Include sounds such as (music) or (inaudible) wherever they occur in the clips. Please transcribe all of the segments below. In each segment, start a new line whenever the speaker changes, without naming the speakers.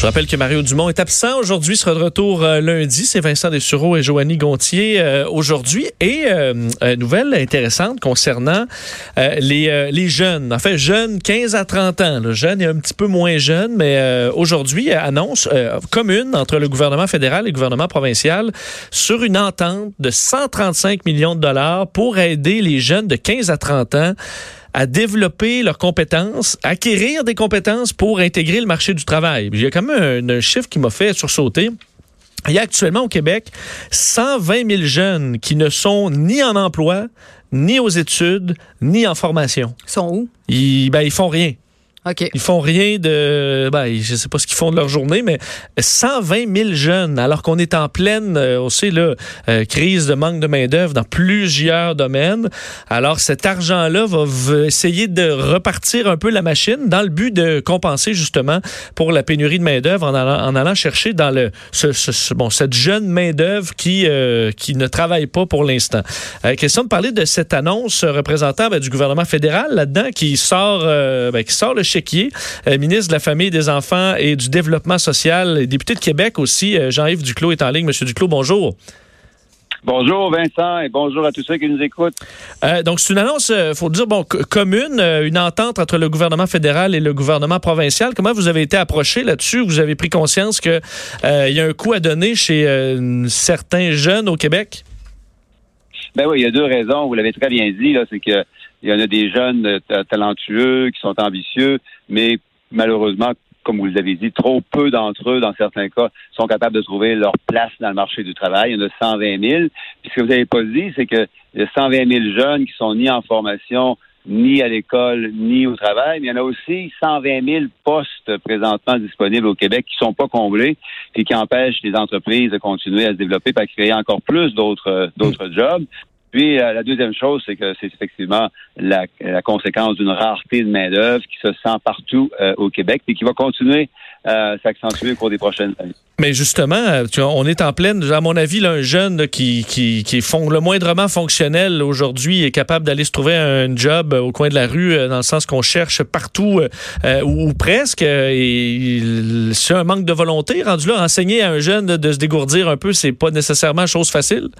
Je rappelle que Mario Dumont est absent aujourd'hui, sera de retour euh, lundi. C'est Vincent Dessureau et Joanny Gontier euh, aujourd'hui. Et euh, nouvelle intéressante concernant les, les jeunes. En fait, jeunes 15 à 30 ans. Le jeune est un petit peu moins jeune, mais aujourd'hui, annonce commune entre le gouvernement fédéral et le gouvernement provincial sur une entente de 135 millions de dollars pour aider les jeunes de 15 à 30 ans à développer leurs compétences, acquérir des compétences pour intégrer le marché du travail. Il y a quand même un, chiffre qui m'a fait sursauter. Il y a actuellement au Québec 120 000 jeunes qui ne sont ni en emploi, ni aux études, ni en formation.
Ils sont où?
Ils, ben, ils font rien.
OK.
Ils font rien de. Ben, je sais pas ce qu'ils font de leur journée, mais 120 000 jeunes, alors qu'on est en pleine, euh, on sait, là, euh, crise de manque de main-d'œuvre dans plusieurs domaines. Alors, cet argent-là va essayer de repartir un peu la machine dans le but de compenser, justement, pour la pénurie de main-d'œuvre en allant, en allant chercher dans le, ce, bon, cette jeune main-d'œuvre qui, euh, qui ne travaille pas pour l'instant. question de parler de cette annonce représentant ben, du gouvernement fédéral là-dedans qui sort, ben, qui sort le Euh, ministre de la Famille, des Enfants et du Développement social, député de Québec aussi. Euh, Jean-Yves Duclos est en ligne. Monsieur Duclos, bonjour.
Bonjour Vincent et bonjour à tous ceux qui nous écoutent.
Euh, donc c'est une annonce, il faut dire, bon, commune, une entente entre le gouvernement fédéral et le gouvernement provincial. Comment vous avez été approché là-dessus? Vous avez pris conscience qu'il il y a un coup à donner chez certains jeunes au Québec?
Ben oui, il y a deux raisons. Vous l'avez très bien dit, là, c'est que il y en a des jeunes euh, talentueux qui sont ambitieux, mais malheureusement, comme vous l'avez dit, trop peu d'entre eux, dans certains cas, sont capables de trouver leur place dans le marché du travail. Il y en a 120 000. Puis ce que vous n'avez pas dit, c'est que y a 120 000 jeunes qui sont ni en formation, ni à l'école, ni au travail. Mais il y en a aussi 120 000 postes présentement disponibles au Québec qui sont pas comblés et qui empêchent les entreprises de continuer à se développer et à créer encore plus d'autres d'autres jobs. Puis euh, la deuxième chose, c'est que c'est effectivement la, conséquence d'une rareté de main-d'œuvre qui se sent partout euh, au Québec et qui va continuer à s'accentuer au cours des prochaines années.
Mais justement, euh, tu vois, on est en pleine, à mon avis, là, un jeune qui, qui, qui est le moindrement fonctionnel aujourd'hui est capable d'aller se trouver un job au coin de la rue, dans le sens qu'on cherche partout ou, presque. Et c'est un manque de volonté rendu là. Enseigner à un jeune de se dégourdir un peu, c'est pas nécessairement chose facile?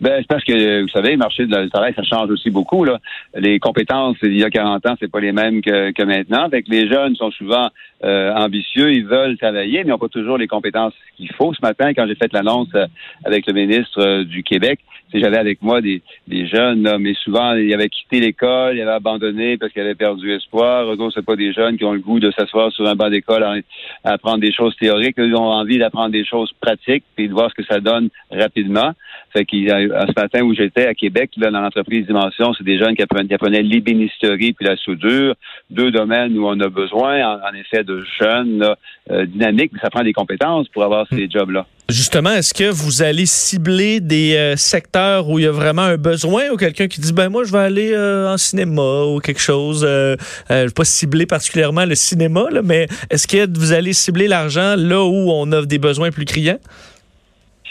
Ben, c'est parce que, vous savez, le marché du travail, ça change aussi beaucoup. Là. Les compétences, il y a 40 ans, c'est pas les mêmes que, que maintenant. Fait que les jeunes sont souvent euh, ambitieux, ils veulent travailler, mais ils n'ont pas toujours les compétences qu'il faut. Ce matin, quand j'ai fait l'annonce euh, avec le ministre euh, du Québec, j'avais avec moi des, des jeunes, là, mais souvent, ils avaient quitté l'école, ils avaient abandonné parce qu'ils avaient perdu espoir. Eux c'est pas des jeunes qui ont le goût de s'asseoir sur un banc d'école à, apprendre des choses théoriques. Ils ont envie d'apprendre des choses pratiques et de voir ce que ça donne rapidement. Fait qu'il ce matin où j'étais à Québec, là, dans l'entreprise Dimension, c'est des jeunes qui apprenaient, qui apprenaient l'ébénisterie puis la soudure, deux domaines où on a besoin, en, effet, de jeunes euh, dynamiques, mais ça prend des compétences pour avoir ces hmm. jobs-là.
Justement, est-ce que vous allez cibler des euh, secteurs où il y a vraiment un besoin ou quelqu'un qui dit ben moi je vais aller euh, en cinéma ou quelque chose euh, je vais pas cibler particulièrement le cinéma mais est-ce que vous allez cibler l'argent là où on a des besoins plus criants?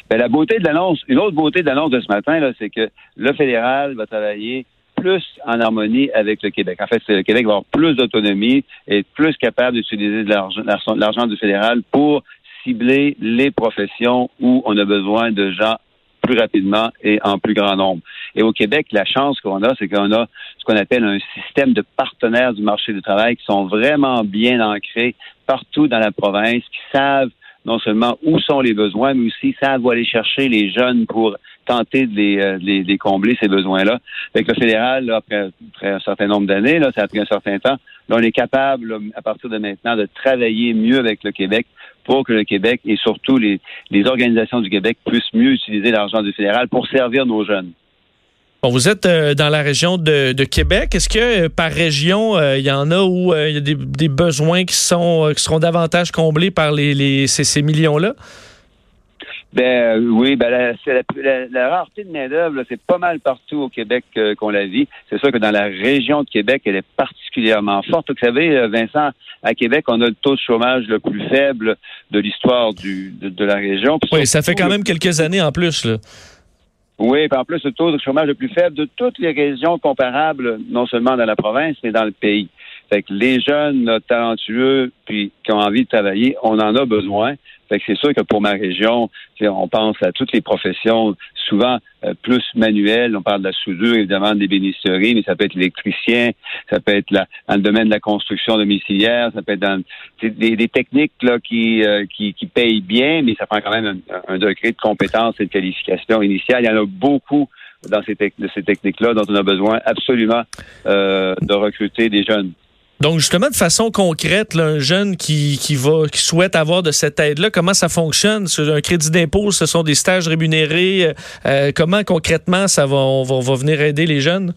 Ben, la beauté de l'annonce, une autre beauté de l'annonce de ce matin, c'est que le fédéral va travailler plus en harmonie avec le Québec. En fait, le Québec va avoir plus d'autonomie et être plus capable d'utiliser l'argent du fédéral pour cibler les professions où on a besoin de gens plus rapidement et en plus grand nombre. Et au Québec, la chance qu'on a, c'est qu'on a ce qu'on appelle un système de partenaires du marché du travail qui sont vraiment bien ancrés partout dans la province, qui savent non seulement où sont les besoins, mais aussi savent où aller chercher les jeunes pour tenter de les, euh, les, combler ces besoins-là. Avec le fédéral, après, après, un certain nombre d'années, là, ça a pris un certain temps, Là, on est capable, à partir de maintenant, de travailler mieux avec le Québec pour que le Québec et surtout les, les organisations du Québec puissent mieux utiliser l'argent du fédéral pour servir nos jeunes.
Bon, vous êtes euh, dans la région de, de Québec. Est-ce que euh, par région, euh, il y en a où il y a des, des, besoins qui sont qui seront davantage comblés par les, les ces, ces millions-là?
Ben oui, ben la, la, la, rareté de main-d'œuvre, c'est pas mal partout au Québec qu'on la vit. C'est sûr que dans la région de Québec, elle est particulièrement forte. Vous savez, Vincent, à Québec, on a le taux de chômage le plus faible de l'histoire du de, de, la région.
oui, ça fait quand même quelques années en plus. Là.
Oui, puis en plus, le taux de chômage le plus faible de toutes les régions comparables, non seulement dans la province, mais dans le pays. Fait que les jeunes talentueux puis qui ont envie de travailler, on en a besoin. Fait que c'est sûr que pour ma région, on pense à toutes les professions, souvent euh, plus manuelles. On parle de la soudure, évidemment, des bénisseries, mais ça peut être l'électricien, ça peut être la, dans le domaine de la construction domiciliaire, ça peut être dans des, des, techniques là qui, euh, qui, qui payent bien, mais ça prend quand même un, un degré de compétence et de qualification initiale. Il y en a beaucoup dans ces, de ces techniques-là dont on a besoin absolument euh, de recruter des jeunes.
Donc, justement, de façon concrète, là, un jeune qui, qui, va, qui souhaite avoir de cette aide-là, comment ça fonctionne? Un crédit d'impôt, ce sont des stages rémunérés? Euh, comment concrètement ça on va, on va venir aider les jeunes?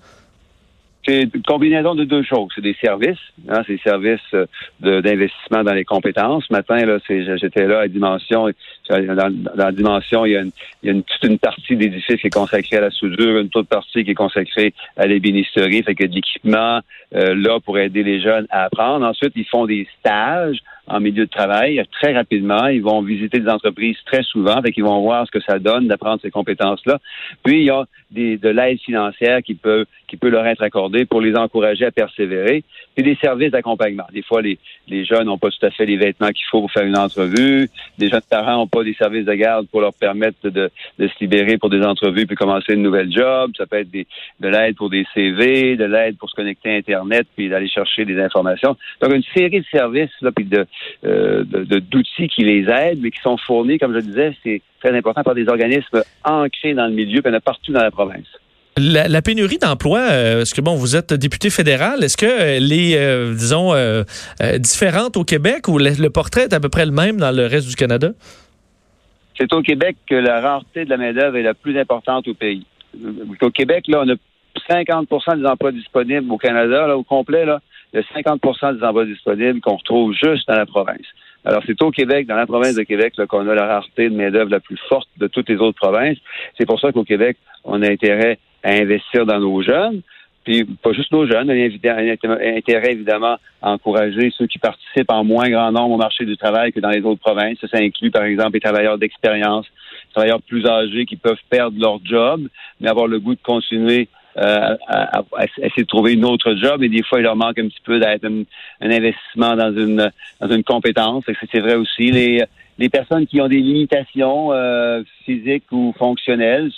C'est une combinaison de deux choses. C'est des services, hein, c'est des services euh, d'investissement dans les compétences. Ce matin, là, j'étais là à Dimension. Dans, dans, Dimension, il y a, une, il y a une, toute une partie d'édifice qui est consacrée à la soudure, une toute partie qui est consacrée à l'ébénisterie. Fait qu'il y a de l'équipement euh, là pour aider les jeunes à apprendre. Ensuite, ils font des stages en milieu de travail très rapidement. Ils vont visiter des entreprises très souvent, fait qu'ils vont voir ce que ça donne d'apprendre ces compétences-là. Puis il y a des, de l'aide financière qui peut qui peut leur être accordée pour les encourager à persévérer. Puis des services d'accompagnement. Des fois, les, les jeunes n'ont pas tout à fait les vêtements qu'il faut pour faire une entrevue. Des jeunes parents n'ont pas des services de garde pour leur permettre de, de se libérer pour des entrevues puis commencer une nouvelle job. Ça peut être des, de l'aide pour des CV, de l'aide pour se connecter à Internet puis d'aller chercher des informations. Donc une série de services là puis de euh, d'outils qui les aident, mais qui sont fournis, comme je disais, c'est très important par des organismes ancrés dans le milieu, puis partout dans la province.
La, pénurie d'emploi, euh, est-ce que bon, vous êtes député fédéral, est-ce que euh, les, disons, différentes au Québec ou le, portrait est à peu près le même dans le reste du Canada?
C'est au Québec que la rareté de la main-d'œuvre est la plus importante au pays. Au Québec, là, on a 50% des emplois disponibles au Canada, là, au complet, là, il y a 50% des emplois disponibles qu'on retrouve juste dans la province. Alors, c'est au Québec, dans la province de Québec, qu'on a la rareté de main-d'œuvre la plus forte de toutes les autres provinces. C'est pour ça qu'au Québec, on a intérêt à investir dans nos jeunes. Puis, pas juste nos jeunes, a intérêt, évidemment, à encourager ceux qui participent en moins grand nombre au marché du travail que dans les autres provinces. Ça, ça inclut, par exemple, les travailleurs d'expérience, les travailleurs plus âgés qui peuvent perdre leur job, mais avoir le goût de continuer euh, à, essayer de trouver une autre job et des fois il leur manque un petit peu d'être un, investissement dans une dans une compétence. C'est vrai aussi les les personnes qui ont des limitations euh, physiques ou fonctionnelles.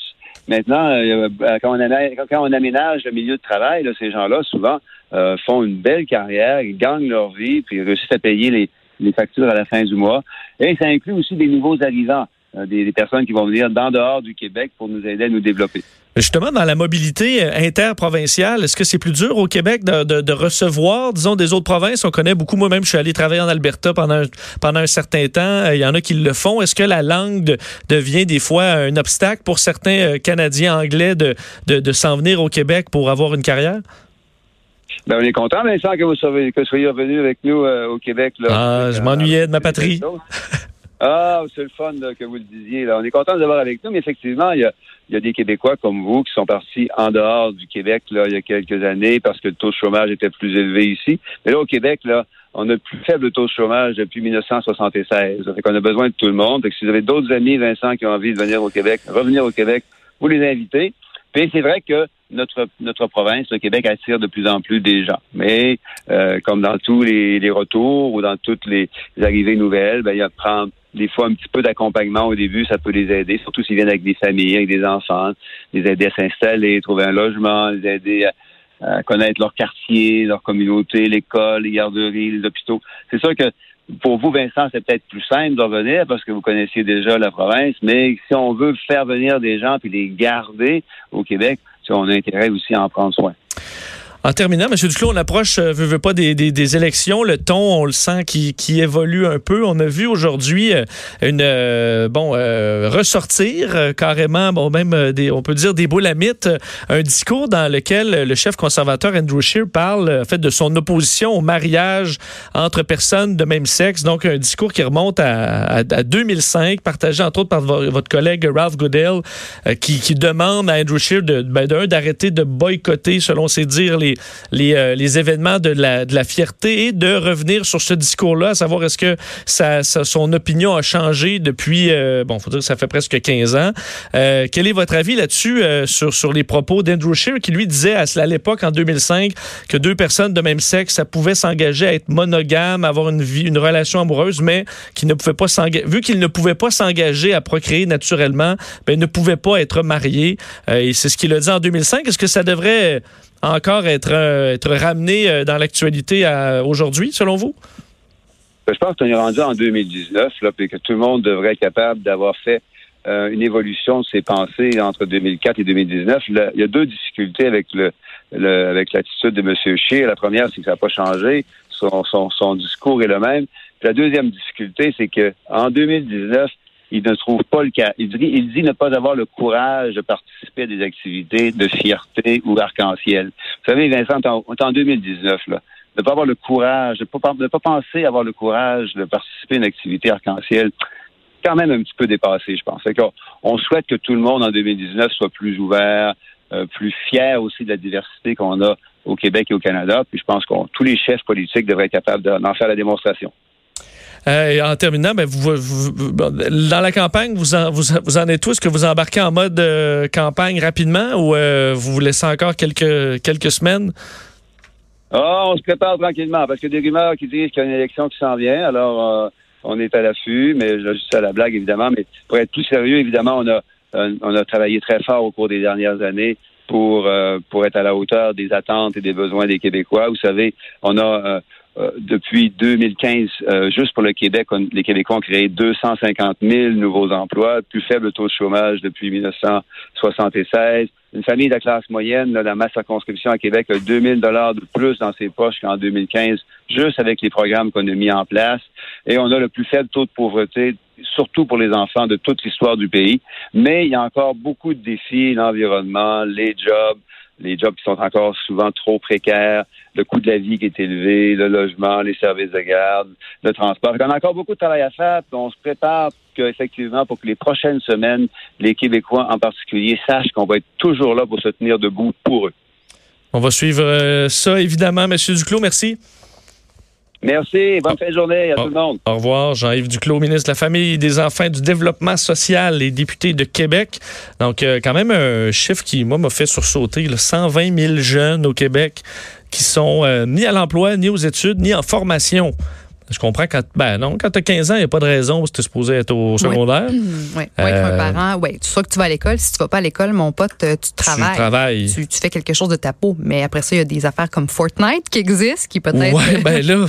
Maintenant, euh, quand, on aménage, quand on aménage le milieu de travail, là, ces gens-là souvent font une belle carrière, ils gagnent leur vie, puis réussissent à payer les, les factures à la fin du mois. Et ça inclut aussi des nouveaux arrivants. Euh, des, personnes qui vont venir d'en dehors du Québec pour nous aider à nous développer.
Justement, dans la mobilité euh, interprovinciale, est-ce que c'est plus dur au Québec de, recevoir, disons, des autres provinces? On connaît beaucoup, moi-même, je suis allé travailler en Alberta pendant, pendant un certain temps. Euh, il y en a qui le font. Est-ce que la langue devient des fois un obstacle pour certains Canadiens anglais de, de, s'en venir au Québec pour avoir une carrière?
Ben, on est content, Vincent, que vous soyez, que soyez revenu avec nous au Québec. Là,
ah, je m'ennuyais de ma patrie.
Ah, c'est le fun que vous le disiez. Là. On est content de vous avoir avec nous, mais effectivement, il y a, y a des Québécois comme vous qui sont partis en dehors du Québec là, il y a quelques années parce que le taux de chômage était plus élevé ici. Mais là, au Québec, là, on a le plus faible taux de chômage depuis 1976. On qu'on a besoin de tout le monde. Donc, si vous avez d'autres amis, Vincent, qui ont envie de venir au Québec, revenir au Québec, vous les invitez. Puis c'est vrai que notre notre province, le Québec, attire de plus en plus des gens. Mais euh, comme dans tous les, les, retours ou dans toutes les, arrivées nouvelles, ben, il y a prendre des fois un petit peu d'accompagnement au début, ça peut les aider, surtout s'ils viennent avec des familles, avec des enfants, les aider à s'installer, trouver un logement, les aider à, connaître leur quartier, leur communauté, l'école, les garderies, les hôpitaux. C'est sûr que pour vous, Vincent, c'est peut-être plus simple de revenir parce que vous connaissiez déjà la province, mais si on veut faire venir des gens puis les garder au Québec, on a intérêt aussi à en prendre soin.
En terminant, M. Duclos, on approche, euh, veut, veut pas des, des, des, élections. Le ton, on le sent qui, qui évolue un peu. On a vu aujourd'hui euh, une euh, bon euh, ressortir euh, carrément, bon même des, on peut dire des mythe, un discours dans lequel le chef conservateur Andrew Scheer parle en fait de son opposition au mariage entre personnes de même sexe. Donc un discours qui remonte à, à, à 2005, partagé entre autres par votre collègue Ralph Goodell, qui, qui demande à Andrew Scheer de ben, d'arrêter de boycotter, selon ses dires, les les, euh, les événements de la, fierté et de revenir sur ce discours-là, à savoir est-ce que ça, son opinion a changé depuis, euh, bon, faut dire que ça fait presque 15 ans. Euh, quel est votre avis là-dessus euh, sur, les propos d'Andrew Scheer qui lui disait à, l'époque, en 2005, que deux personnes de même sexe, ça pouvait s'engager à être monogame, avoir une relation amoureuse, mais ne pouvait pas s'engager, vu qu'il ne pouvait pas s'engager à procréer naturellement, ben, ne pouvait pas être marié. Et c'est ce qu'il a dit en 2005. Est-ce que ça devrait encore être, euh, ramené dans l'actualité aujourd'hui, selon vous?
Je pense qu'on est rendu en 2019, là, puis que tout le monde devrait être capable d'avoir fait euh, une évolution de ses pensées entre 2004 et 2019. Là, il y a deux difficultés avec le, l'attitude de M. Scheer. La première, c'est que ça n'a pas changé. Son, son, discours est le même. La deuxième difficulté, c'est que en 2019, il ne trouve pas le cas. Il dit, ne pas avoir le courage de participer à des activités de fierté ou arc-en-ciel. Vous savez, Vincent, on est en 2019, là. Ne pas avoir le courage, ne pas, pas penser avoir le courage de participer à une activité arc-en-ciel, quand même un petit peu dépassé, je pense. On, on souhaite que tout le monde en 2019 soit plus ouvert, euh, plus fier aussi de la diversité qu'on a au Québec et au Canada. Puis je pense que tous les chefs politiques devraient être capables d'en faire la démonstration.
Euh, en terminant, ben, vous, vous, dans la campagne, vous en, vous, vous en êtes tous? Que vous embarquez en mode euh, campagne rapidement ou euh, vous vous laissez encore quelques, quelques semaines?
Oh, on se prépare tranquillement parce qu'il y a des rumeurs qui disent qu'il y a une élection qui s'en vient. Alors, on est à l'affût, mais juste à la blague, évidemment. Mais pour être plus sérieux, évidemment, on a, on a travaillé très fort au cours des dernières années pour, pour être à la hauteur des attentes et des besoins des Québécois. Vous savez, on a euh, depuis 2015, euh, juste pour le Québec, les Québécois ont créé 250 000 nouveaux emplois, plus faible taux de chômage depuis 1976. Une famille de la classe moyenne, là, la masse circonscription à Québec a 2000 dollars de plus dans ses poches qu'en 2015, juste avec les programmes qu'on a mis en place. Et on a le plus faible taux de pauvreté, surtout pour les enfants de toute l'histoire du pays. Mais il y a encore beaucoup de défis, l'environnement, les jobs, les jobs qui sont encore souvent trop précaires, le coût de la vie qui est élevé, le logement, les services de garde, le transport. On a encore beaucoup de travail à faire, on se prépare effectivement pour que les prochaines semaines, les Québécois en particulier sachent qu'on va être toujours là pour se tenir debout pour eux.
On va suivre euh, ça, évidemment, M. Duclos. Merci.
Merci. Bonne fin de journée à
au,
tout le monde.
Au revoir. Jean-Yves Duclos, ministre de la Famille, des Enfants du Développement social et député de Québec. Donc, euh, quand même un chiffre qui, moi, m'a fait sursauter. Là, 120 000 jeunes au Québec qui sont euh, ni à l'emploi, ni aux études, ni en formation. Je comprends quand ben non, quand tu as 15 ans, il n'y a pas de raison parce que tu es supposé être au secondaire.
Oui, oui. ouais, euh, être un parent, oui. Soit que tu vas à l'école, si tu vas pas à l'école, mon pote, tu travailles.
Tu travailles.
Tu, tu, fais quelque chose de ta peau. Mais après ça, il y a des affaires comme Fortnite qui existent, qui peut-être.
Oui, (laughs) ben là,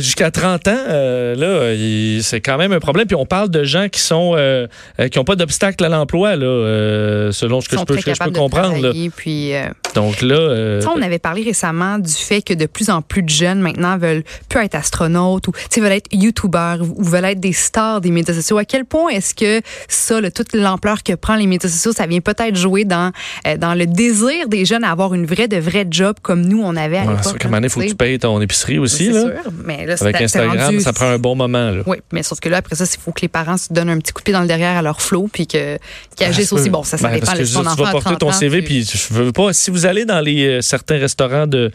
jusqu'à 30 ans, euh, là, c'est quand même un problème. Puis on parle de gens qui sont euh, qui n'ont pas d'obstacle à l'emploi, là, euh, selon ce que je peux, que je peux comprendre. Là.
Puis,
Donc là.
on avait parlé récemment du fait que de plus en plus de jeunes maintenant veulent plus être astronautes ou tu veulent être youtubeurs ou veulent être des stars des médias sociaux. À quel point est-ce que ça, toute l'ampleur que prend les médias sociaux, ça vient peut-être jouer dans euh, dans le désir des jeunes à avoir une vraie de vraie job comme nous on avait à
ouais,
l'époque.
Il faut que tu payes ton épicerie aussi là.
Sûr, mais là
Avec Instagram,
rendu...
ça prend un bon moment là.
Oui, mais sauf que là après ça, il faut que les parents se donnent un petit coup de pied dans le derrière à leur flot puis que qu'ils agissent aussi. Bon, ça, ça
ben,
dépend
de
ton
tu
enfant
vas porter ton CV puis je veux pas. Si vous allez dans les euh, certains restaurants de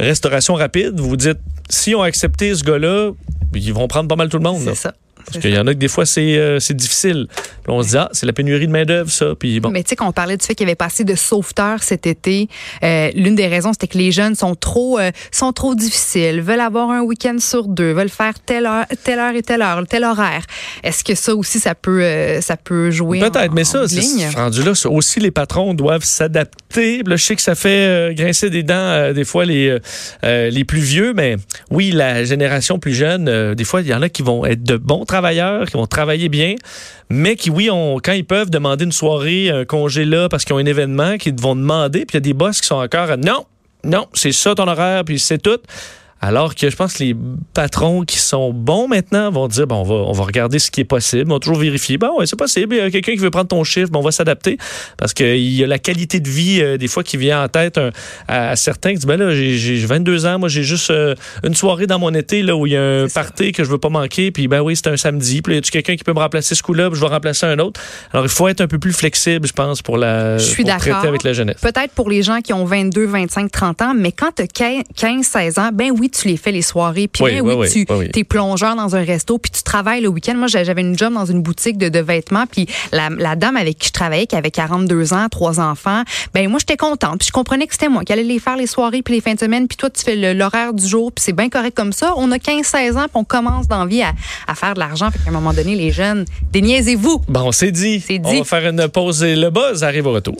restauration rapide, vous vous dites si on accepté ce gars-là, ils vont prendre pas mal tout le monde.
C'est ça.
Parce qu'il y en a que des fois, c'est euh, difficile. Puis on se dit, ah, c'est la pénurie de main-d'œuvre, ça. Puis bon.
Mais tu sais, quand on parlait du fait qu'il y avait pas assez de sauveteurs cet été, euh, l'une des raisons, c'était que les jeunes sont trop, euh, sont trop difficiles, veulent avoir un week-end sur deux, veulent faire telle heure, telle heure et telle heure, tel horaire. Est-ce que ça aussi, ça peut, euh, ça peut jouer?
Peut-être, mais ça,
c'est
rendu là. Aussi, les patrons doivent s'adapter. Je sais que ça fait grincer des dents, des fois, les, les plus vieux, mais oui, la génération plus jeune, des fois, il y en a qui vont être de bons travailleurs, qui vont travailler bien, mais qui, oui, ont, quand ils peuvent demander une soirée, un congé là, parce qu'ils ont un événement, qu'ils vont demander, puis il y a des boss qui sont encore non, non, c'est ça ton horaire, puis c'est tout. Alors que je pense que les patrons qui sont bons maintenant vont dire bon, on va, on va regarder ce qui est possible. On va toujours vérifier. Bon, ouais, c'est possible. Il y a quelqu'un qui veut prendre ton chiffre, bon, on va s'adapter. Parce qu'il y a la qualité de vie, euh, des fois, qui vient en tête un- à, certains qui disent ben là, j'ai- j'ai 22 ans, moi, j'ai juste euh, une soirée dans mon été là, où il y a un
ça.
party que je veux pas manquer. Puis ben oui, c'est un samedi. Puis y a quelqu'un qui peut me remplacer ce coup-là, puis je vais remplacer un autre. Alors, il faut être un peu plus flexible, je pense, pour la
Je suis
pour traiter avec la jeunesse.
Peut-être pour les gens qui ont 22, 25, 30 ans, mais quand tu as 15, 16 ans, ben oui, tu les fais les soirées. Puis
Oui, oui,
oui,
oui,
tu es plongeur dans un resto, puis tu travailles le week-end. Moi, j'avais une job dans une boutique de, de vêtements, puis la, la dame avec qui je travaillais, qui avait 42 ans, trois enfants, ben moi, j'étais contente. Puis je comprenais que c'était moi qui allais les faire les soirées, puis les fins de semaine, puis toi, tu fais l'horaire du jour, puis c'est bien correct comme ça. On a 15, 16 ans, puis on commence d'envie à, à faire de l'argent. Fait qu'à un moment donné, les jeunes, déniaisez-vous.
Bon, c'est dit.
C'est
On
dit.
va faire une pause et le buzz arrive au retour.